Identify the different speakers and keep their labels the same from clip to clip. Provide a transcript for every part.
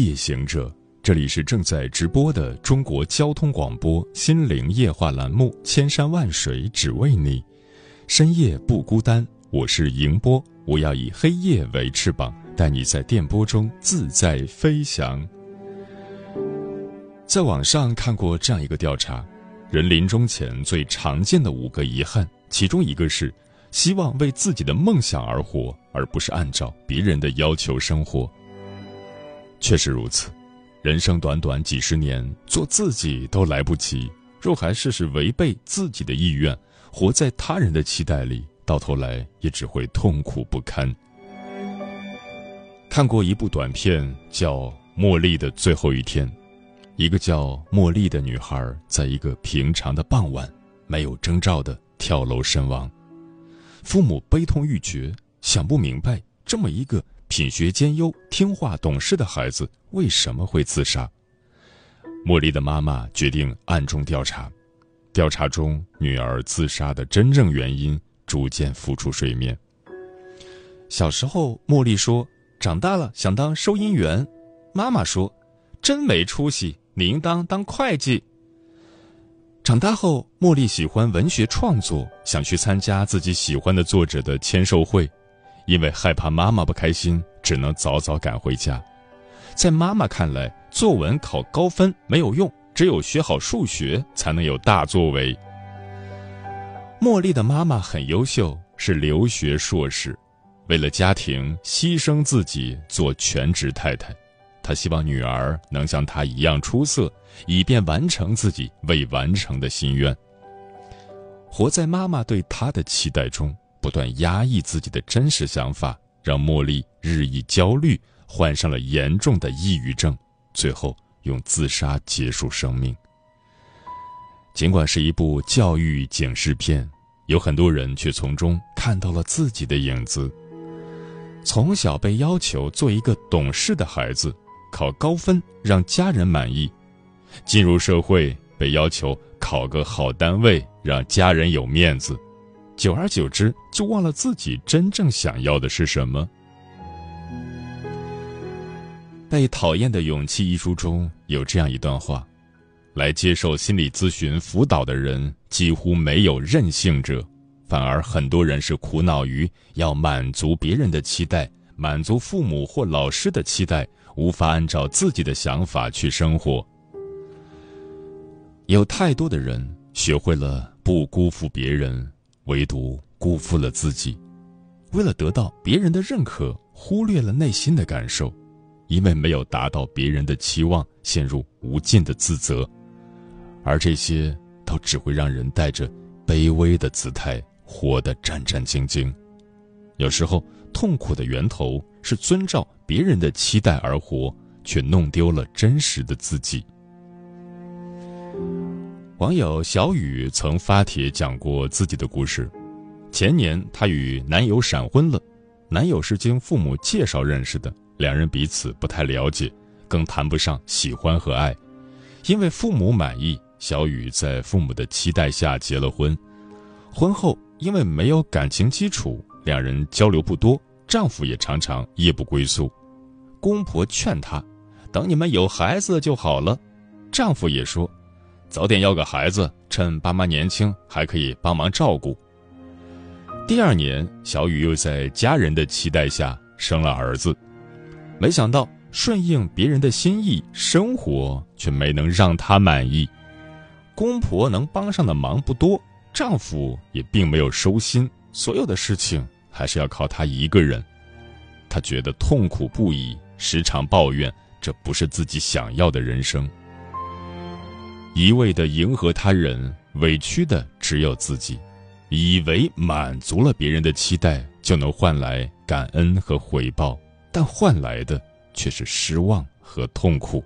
Speaker 1: 夜行者，这里是正在直播的中国交通广播心灵夜话栏目《千山万水只为你》，深夜不孤单，我是迎波，我要以黑夜为翅膀，带你在电波中自在飞翔。在网上看过这样一个调查，人临终前最常见的五个遗憾，其中一个是希望为自己的梦想而活，而不是按照别人的要求生活。确实如此，人生短短几十年，做自己都来不及，若还事事违背自己的意愿，活在他人的期待里，到头来也只会痛苦不堪。看过一部短片，叫《茉莉的最后一天》，一个叫茉莉的女孩，在一个平常的傍晚，没有征兆的跳楼身亡，父母悲痛欲绝，想不明白这么一个。品学兼优、听话懂事的孩子为什么会自杀？茉莉的妈妈决定暗中调查。调查中，女儿自杀的真正原因逐渐浮出水面。小时候，茉莉说：“长大了想当收银员。”妈妈说：“真没出息，你应当当会计。”长大后，茉莉喜欢文学创作，想去参加自己喜欢的作者的签售会。因为害怕妈妈不开心，只能早早赶回家。在妈妈看来，作文考高分没有用，只有学好数学才能有大作为。茉莉的妈妈很优秀，是留学硕士，为了家庭牺牲自己做全职太太。她希望女儿能像她一样出色，以便完成自己未完成的心愿。活在妈妈对她的期待中。不断压抑自己的真实想法，让茉莉日益焦虑，患上了严重的抑郁症，最后用自杀结束生命。尽管是一部教育警示片，有很多人却从中看到了自己的影子。从小被要求做一个懂事的孩子，考高分让家人满意；进入社会被要求考个好单位，让家人有面子。久而久之，就忘了自己真正想要的是什么。《被讨厌的勇气》一书中有这样一段话：来接受心理咨询辅导的人几乎没有任性者，反而很多人是苦恼于要满足别人的期待，满足父母或老师的期待，无法按照自己的想法去生活。有太多的人学会了不辜负别人。唯独辜负了自己，为了得到别人的认可，忽略了内心的感受，因为没有达到别人的期望，陷入无尽的自责，而这些都只会让人带着卑微的姿态活得战战兢兢。有时候，痛苦的源头是遵照别人的期待而活，却弄丢了真实的自己。网友小雨曾发帖讲过自己的故事。前年，她与男友闪婚了，男友是经父母介绍认识的，两人彼此不太了解，更谈不上喜欢和爱。因为父母满意，小雨在父母的期待下结了婚。婚后，因为没有感情基础，两人交流不多，丈夫也常常夜不归宿。公婆劝她，等你们有孩子就好了。丈夫也说。早点要个孩子，趁爸妈年轻还可以帮忙照顾。第二年，小雨又在家人的期待下生了儿子，没想到顺应别人的心意，生活却没能让她满意。公婆能帮上的忙不多，丈夫也并没有收心，所有的事情还是要靠她一个人。她觉得痛苦不已，时常抱怨这不是自己想要的人生。一味的迎合他人，委屈的只有自己；以为满足了别人的期待，就能换来感恩和回报，但换来的却是失望和痛苦。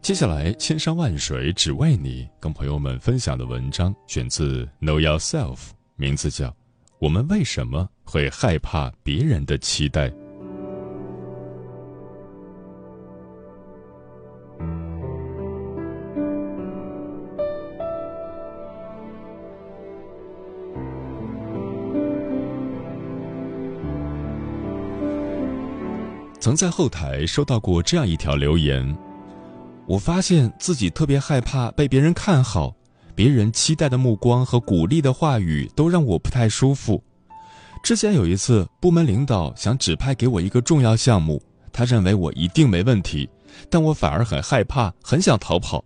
Speaker 1: 接下来，千山万水只为你，跟朋友们分享的文章选自《Know Yourself》，名字叫《我们为什么会害怕别人的期待》。曾在后台收到过这样一条留言：我发现自己特别害怕被别人看好，别人期待的目光和鼓励的话语都让我不太舒服。之前有一次，部门领导想指派给我一个重要项目，他认为我一定没问题，但我反而很害怕，很想逃跑。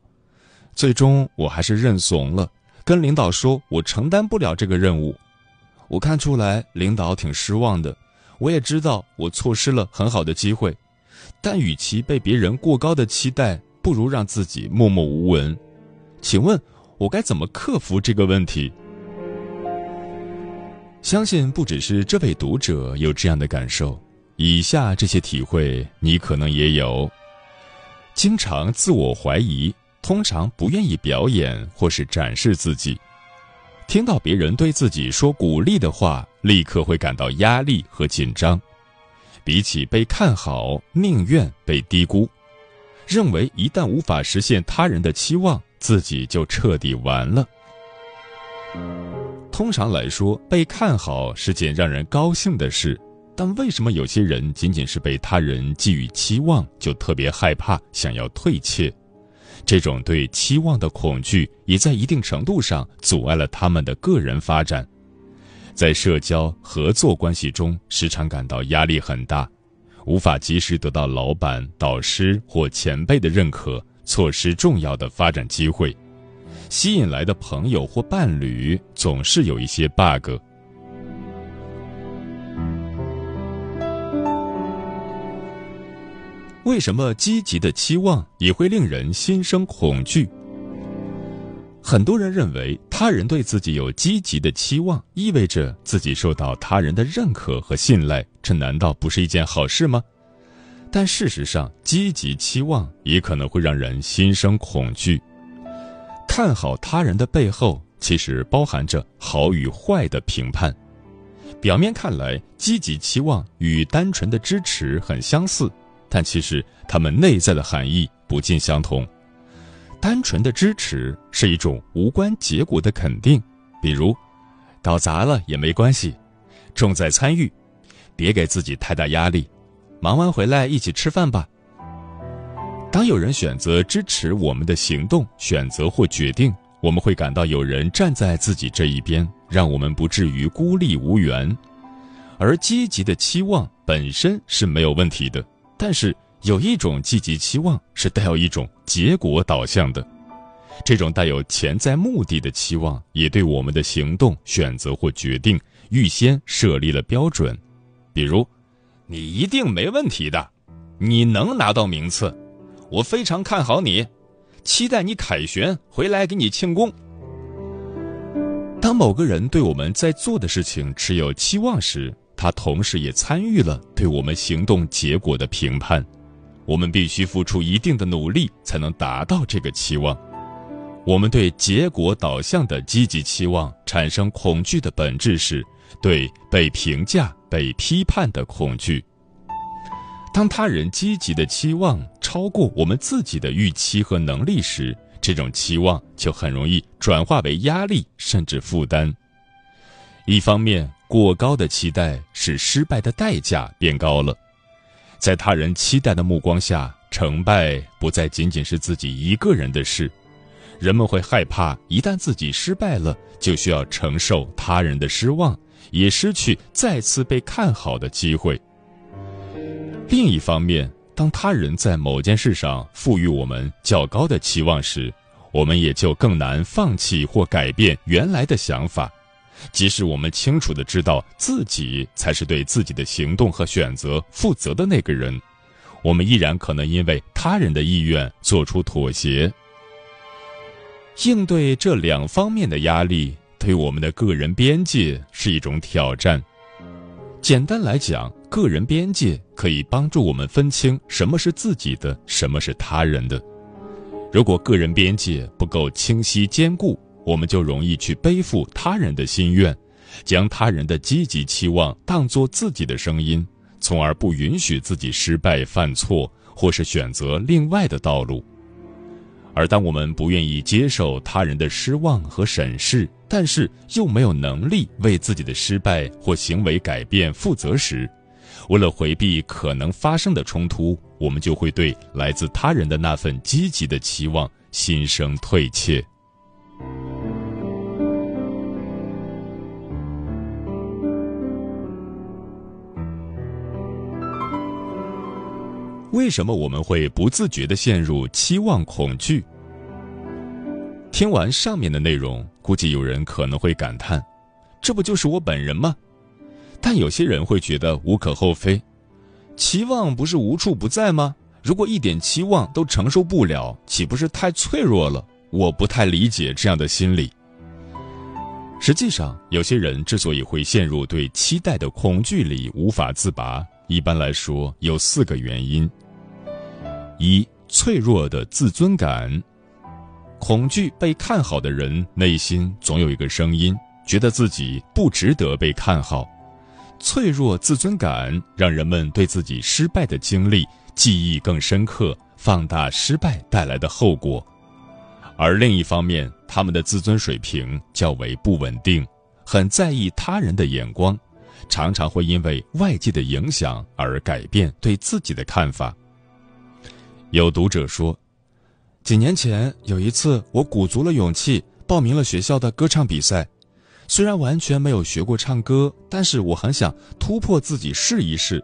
Speaker 1: 最终，我还是认怂了，跟领导说我承担不了这个任务。我看出来领导挺失望的。我也知道我错失了很好的机会，但与其被别人过高的期待，不如让自己默默无闻。请问，我该怎么克服这个问题？相信不只是这位读者有这样的感受，以下这些体会你可能也有：经常自我怀疑，通常不愿意表演或是展示自己。听到别人对自己说鼓励的话，立刻会感到压力和紧张。比起被看好，宁愿被低估，认为一旦无法实现他人的期望，自己就彻底完了。通常来说，被看好是件让人高兴的事，但为什么有些人仅仅是被他人寄予期望，就特别害怕，想要退却？这种对期望的恐惧，也在一定程度上阻碍了他们的个人发展，在社交合作关系中，时常感到压力很大，无法及时得到老板、导师或前辈的认可，错失重要的发展机会，吸引来的朋友或伴侣总是有一些 bug。为什么积极的期望也会令人心生恐惧？很多人认为，他人对自己有积极的期望，意味着自己受到他人的认可和信赖，这难道不是一件好事吗？但事实上，积极期望也可能会让人心生恐惧。看好他人的背后，其实包含着好与坏的评判。表面看来，积极期望与单纯的支持很相似。但其实，他们内在的含义不尽相同。单纯的支持是一种无关结果的肯定，比如，搞砸了也没关系，重在参与，别给自己太大压力，忙完回来一起吃饭吧。当有人选择支持我们的行动、选择或决定，我们会感到有人站在自己这一边，让我们不至于孤立无援。而积极的期望本身是没有问题的。但是有一种积极期望是带有一种结果导向的，这种带有潜在目的的期望也对我们的行动、选择或决定预先设立了标准，比如，你一定没问题的，你能拿到名次，我非常看好你，期待你凯旋回来给你庆功。当某个人对我们在做的事情持有期望时，他同时也参与了对我们行动结果的评判，我们必须付出一定的努力才能达到这个期望。我们对结果导向的积极期望产生恐惧的本质是对被评价、被批判的恐惧。当他人积极的期望超过我们自己的预期和能力时，这种期望就很容易转化为压力甚至负担。一方面，过高的期待使失败的代价变高了，在他人期待的目光下，成败不再仅仅是自己一个人的事，人们会害怕，一旦自己失败了，就需要承受他人的失望，也失去再次被看好的机会。另一方面，当他人在某件事上赋予我们较高的期望时，我们也就更难放弃或改变原来的想法。即使我们清楚的知道自己才是对自己的行动和选择负责的那个人，我们依然可能因为他人的意愿做出妥协。应对这两方面的压力，对我们的个人边界是一种挑战。简单来讲，个人边界可以帮助我们分清什么是自己的，什么是他人的。如果个人边界不够清晰坚固，我们就容易去背负他人的心愿，将他人的积极期望当作自己的声音，从而不允许自己失败、犯错，或是选择另外的道路。而当我们不愿意接受他人的失望和审视，但是又没有能力为自己的失败或行为改变负责时，为了回避可能发生的冲突，我们就会对来自他人的那份积极的期望心生退怯。为什么我们会不自觉地陷入期望恐惧？听完上面的内容，估计有人可能会感叹：“这不就是我本人吗？”但有些人会觉得无可厚非，期望不是无处不在吗？如果一点期望都承受不了，岂不是太脆弱了？我不太理解这样的心理。实际上，有些人之所以会陷入对期待的恐惧里无法自拔，一般来说有四个原因：一、脆弱的自尊感。恐惧被看好的人内心总有一个声音，觉得自己不值得被看好。脆弱自尊感让人们对自己失败的经历记忆更深刻，放大失败带来的后果。而另一方面，他们的自尊水平较为不稳定，很在意他人的眼光，常常会因为外界的影响而改变对自己的看法。有读者说，几年前有一次，我鼓足了勇气报名了学校的歌唱比赛。虽然完全没有学过唱歌，但是我很想突破自己试一试。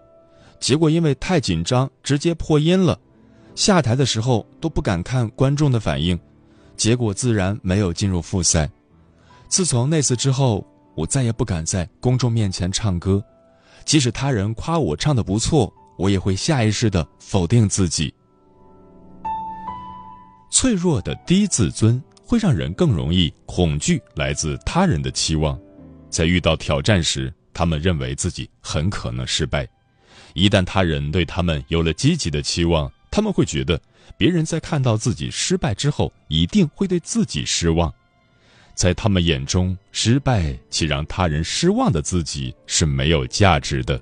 Speaker 1: 结果因为太紧张，直接破音了。下台的时候都不敢看观众的反应，结果自然没有进入复赛。自从那次之后，我再也不敢在公众面前唱歌，即使他人夸我唱的不错，我也会下意识的否定自己。脆弱的低自尊。会让人更容易恐惧来自他人的期望，在遇到挑战时，他们认为自己很可能失败。一旦他人对他们有了积极的期望，他们会觉得别人在看到自己失败之后一定会对自己失望。在他们眼中，失败且让他人失望的自己是没有价值的。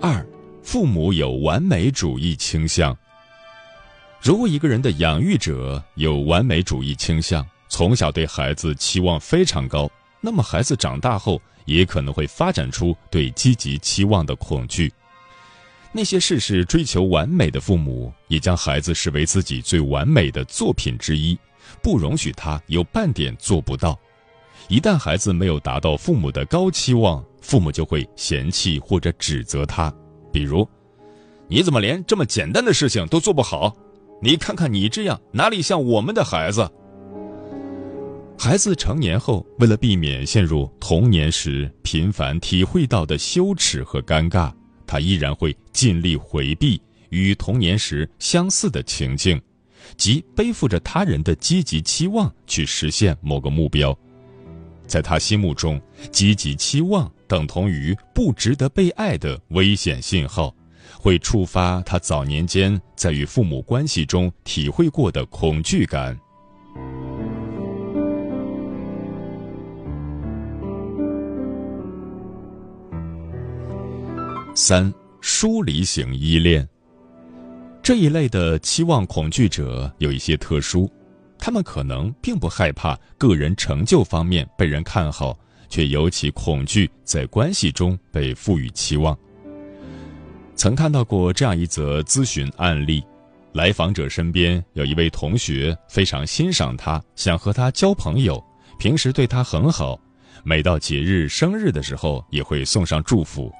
Speaker 1: 二。父母有完美主义倾向。如果一个人的养育者有完美主义倾向，从小对孩子期望非常高，那么孩子长大后也可能会发展出对积极期望的恐惧。那些事事追求完美的父母，也将孩子视为自己最完美的作品之一，不容许他有半点做不到。一旦孩子没有达到父母的高期望，父母就会嫌弃或者指责他。比如，你怎么连这么简单的事情都做不好？你看看你这样，哪里像我们的孩子？孩子成年后，为了避免陷入童年时频繁体会到的羞耻和尴尬，他依然会尽力回避与童年时相似的情境，即背负着他人的积极期望去实现某个目标。在他心目中，积极期望。等同于不值得被爱的危险信号，会触发他早年间在与父母关系中体会过的恐惧感。三、疏离型依恋，这一类的期望恐惧者有一些特殊，他们可能并不害怕个人成就方面被人看好。却尤其恐惧在关系中被赋予期望。曾看到过这样一则咨询案例：来访者身边有一位同学，非常欣赏他，想和他交朋友，平时对他很好，每到节日、生日的时候也会送上祝福。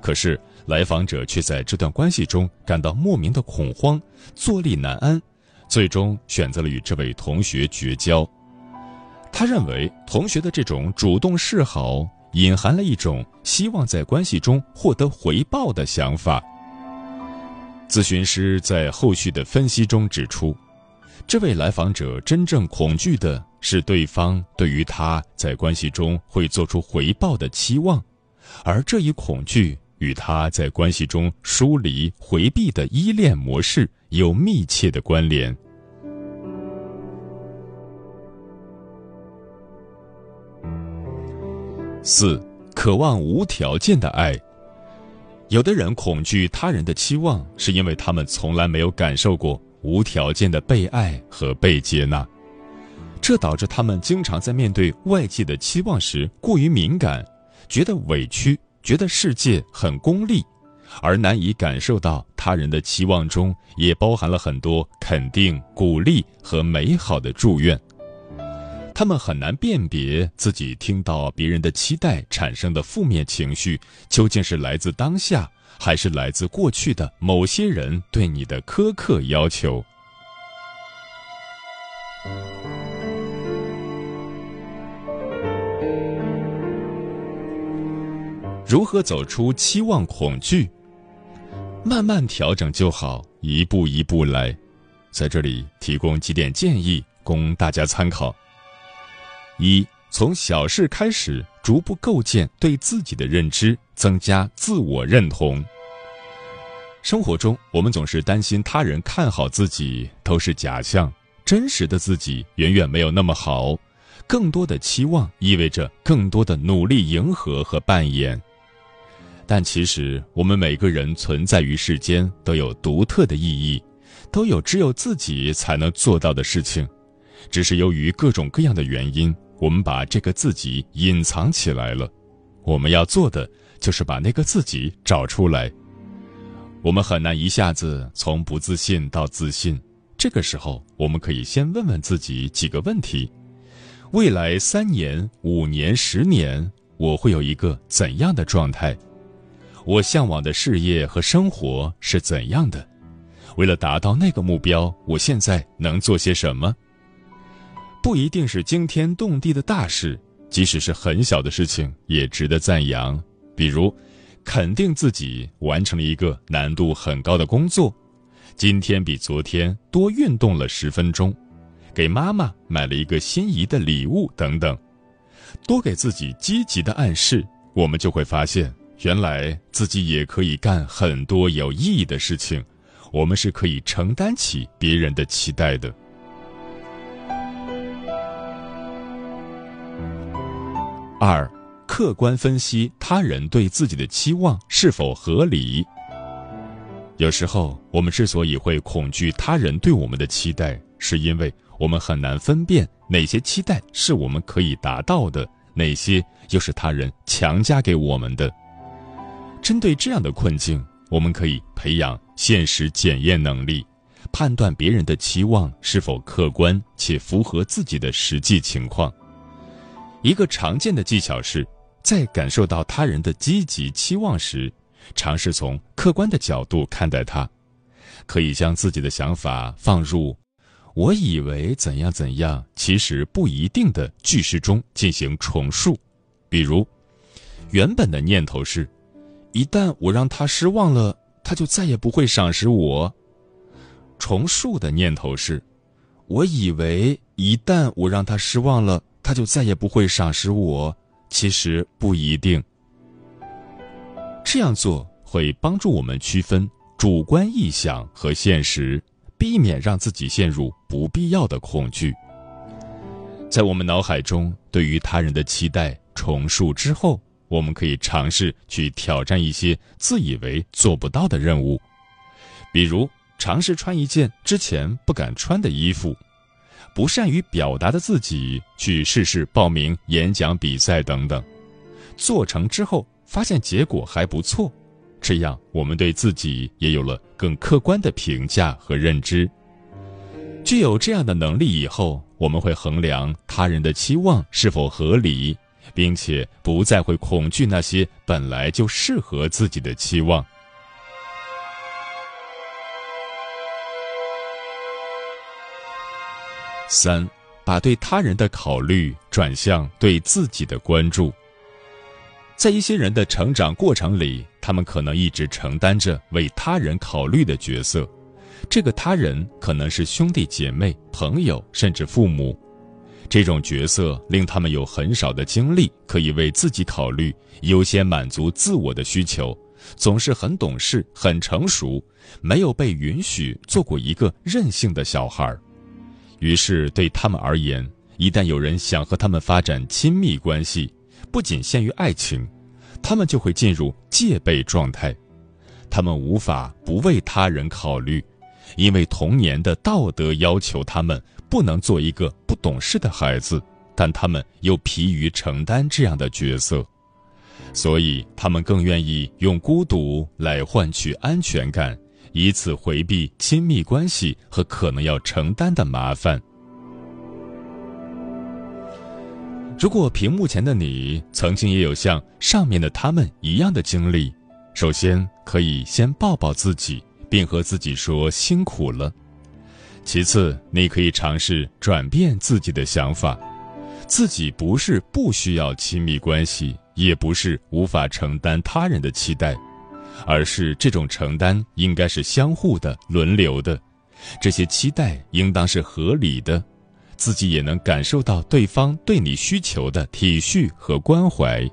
Speaker 1: 可是来访者却在这段关系中感到莫名的恐慌，坐立难安，最终选择了与这位同学绝交。他认为同学的这种主动示好，隐含了一种希望在关系中获得回报的想法。咨询师在后续的分析中指出，这位来访者真正恐惧的是对方对于他在关系中会做出回报的期望，而这一恐惧与他在关系中疏离、回避的依恋模式有密切的关联。四，渴望无条件的爱。有的人恐惧他人的期望，是因为他们从来没有感受过。无条件的被爱和被接纳，这导致他们经常在面对外界的期望时过于敏感，觉得委屈，觉得世界很功利，而难以感受到他人的期望中也包含了很多肯定、鼓励和美好的祝愿。他们很难辨别自己听到别人的期待产生的负面情绪究竟是来自当下。还是来自过去的某些人对你的苛刻要求。如何走出期望恐惧？慢慢调整就好，一步一步来。在这里提供几点建议供大家参考：一，从小事开始，逐步构建对自己的认知，增加自我认同。生活中，我们总是担心他人看好自己都是假象，真实的自己远远没有那么好。更多的期望意味着更多的努力迎合和扮演。但其实，我们每个人存在于世间都有独特的意义，都有只有自己才能做到的事情。只是由于各种各样的原因，我们把这个自己隐藏起来了。我们要做的就是把那个自己找出来。我们很难一下子从不自信到自信，这个时候，我们可以先问问自己几个问题：未来三年、五年、十年，我会有一个怎样的状态？我向往的事业和生活是怎样的？为了达到那个目标，我现在能做些什么？不一定是惊天动地的大事，即使是很小的事情，也值得赞扬。比如。肯定自己完成了一个难度很高的工作，今天比昨天多运动了十分钟，给妈妈买了一个心仪的礼物等等，多给自己积极的暗示，我们就会发现，原来自己也可以干很多有意义的事情，我们是可以承担起别人的期待的。二。客观分析他人对自己的期望是否合理。有时候，我们之所以会恐惧他人对我们的期待，是因为我们很难分辨哪些期待是我们可以达到的，哪些又是他人强加给我们的。针对这样的困境，我们可以培养现实检验能力，判断别人的期望是否客观且符合自己的实际情况。一个常见的技巧是。在感受到他人的积极期望时，尝试从客观的角度看待他，可以将自己的想法放入“我以为怎样怎样，其实不一定”的句式中进行重述。比如，原本的念头是：“一旦我让他失望了，他就再也不会赏识我。”重述的念头是：“我以为一旦我让他失望了，他就再也不会赏识我。”其实不一定。这样做会帮助我们区分主观臆想和现实，避免让自己陷入不必要的恐惧。在我们脑海中对于他人的期待重述之后，我们可以尝试去挑战一些自以为做不到的任务，比如尝试穿一件之前不敢穿的衣服。不善于表达的自己去试试报名演讲比赛等等，做成之后发现结果还不错，这样我们对自己也有了更客观的评价和认知。具有这样的能力以后，我们会衡量他人的期望是否合理，并且不再会恐惧那些本来就适合自己的期望。三，把对他人的考虑转向对自己的关注。在一些人的成长过程里，他们可能一直承担着为他人考虑的角色，这个他人可能是兄弟姐妹、朋友，甚至父母。这种角色令他们有很少的精力可以为自己考虑，优先满足自我的需求，总是很懂事、很成熟，没有被允许做过一个任性的小孩。于是对他们而言，一旦有人想和他们发展亲密关系，不仅限于爱情，他们就会进入戒备状态。他们无法不为他人考虑，因为童年的道德要求他们。不能做一个不懂事的孩子，但他们又疲于承担这样的角色，所以他们更愿意用孤独来换取安全感，以此回避亲密关系和可能要承担的麻烦。如果屏幕前的你曾经也有像上面的他们一样的经历，首先可以先抱抱自己，并和自己说辛苦了。其次，你可以尝试转变自己的想法，自己不是不需要亲密关系，也不是无法承担他人的期待，而是这种承担应该是相互的、轮流的，这些期待应当是合理的，自己也能感受到对方对你需求的体恤和关怀，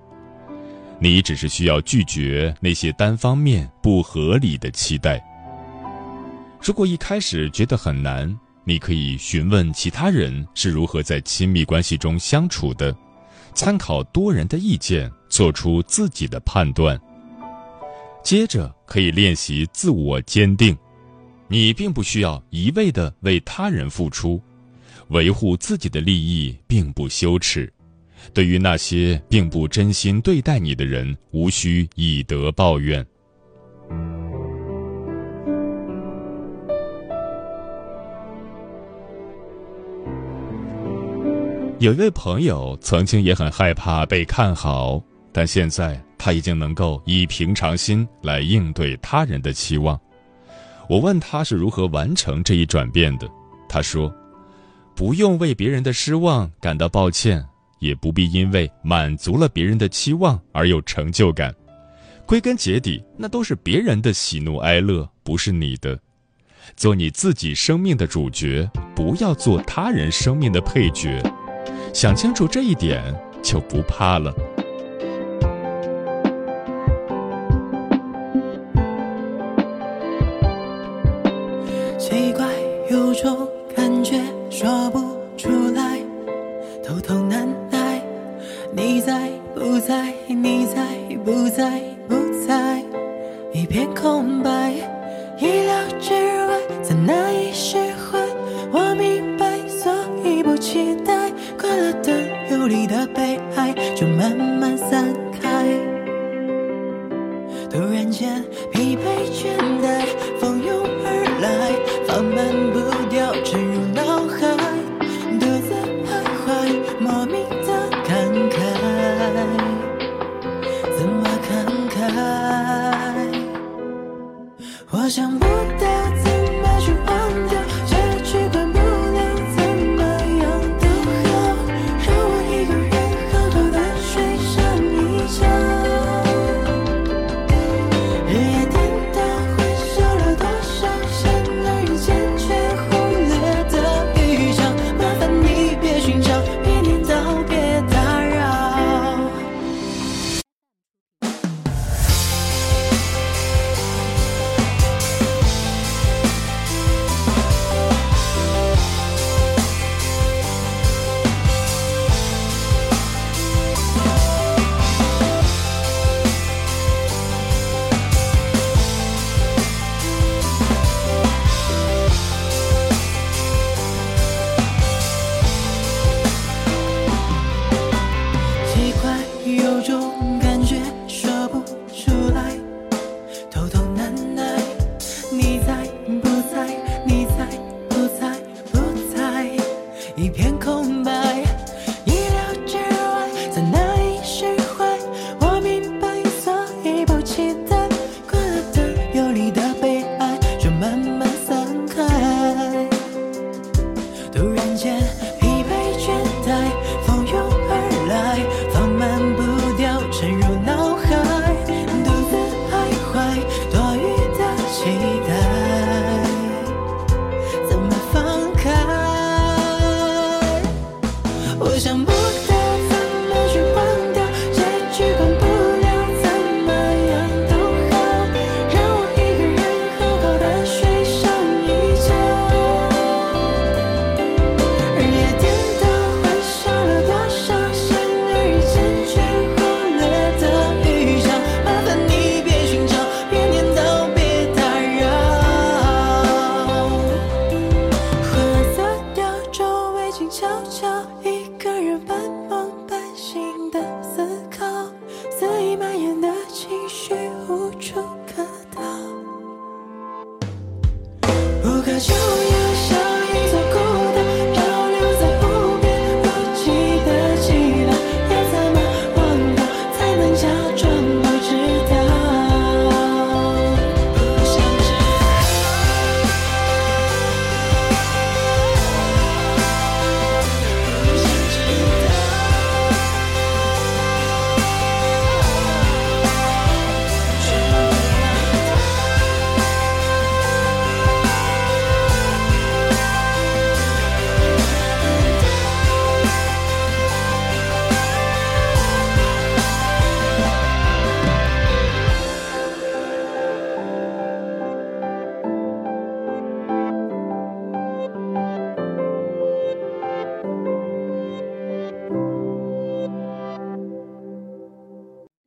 Speaker 1: 你只是需要拒绝那些单方面不合理的期待。如果一开始觉得很难，你可以询问其他人是如何在亲密关系中相处的，参考多人的意见，做出自己的判断。接着可以练习自我坚定，你并不需要一味的为他人付出，维护自己的利益并不羞耻。对于那些并不真心对待你的人，无需以德报怨。有一位朋友曾经也很害怕被看好，但现在他已经能够以平常心来应对他人的期望。我问他是如何完成这一转变的，他说：“不用为别人的失望感到抱歉，也不必因为满足了别人的期望而有成就感。归根结底，那都是别人的喜怒哀乐，不是你的。做你自己生命的主角，不要做他人生命的配角。”想清楚这一点，就不怕了。
Speaker 2: 种感觉说不出来，偷偷难耐。你在不在？你在不在？不在，一片空白。莫名的感慨，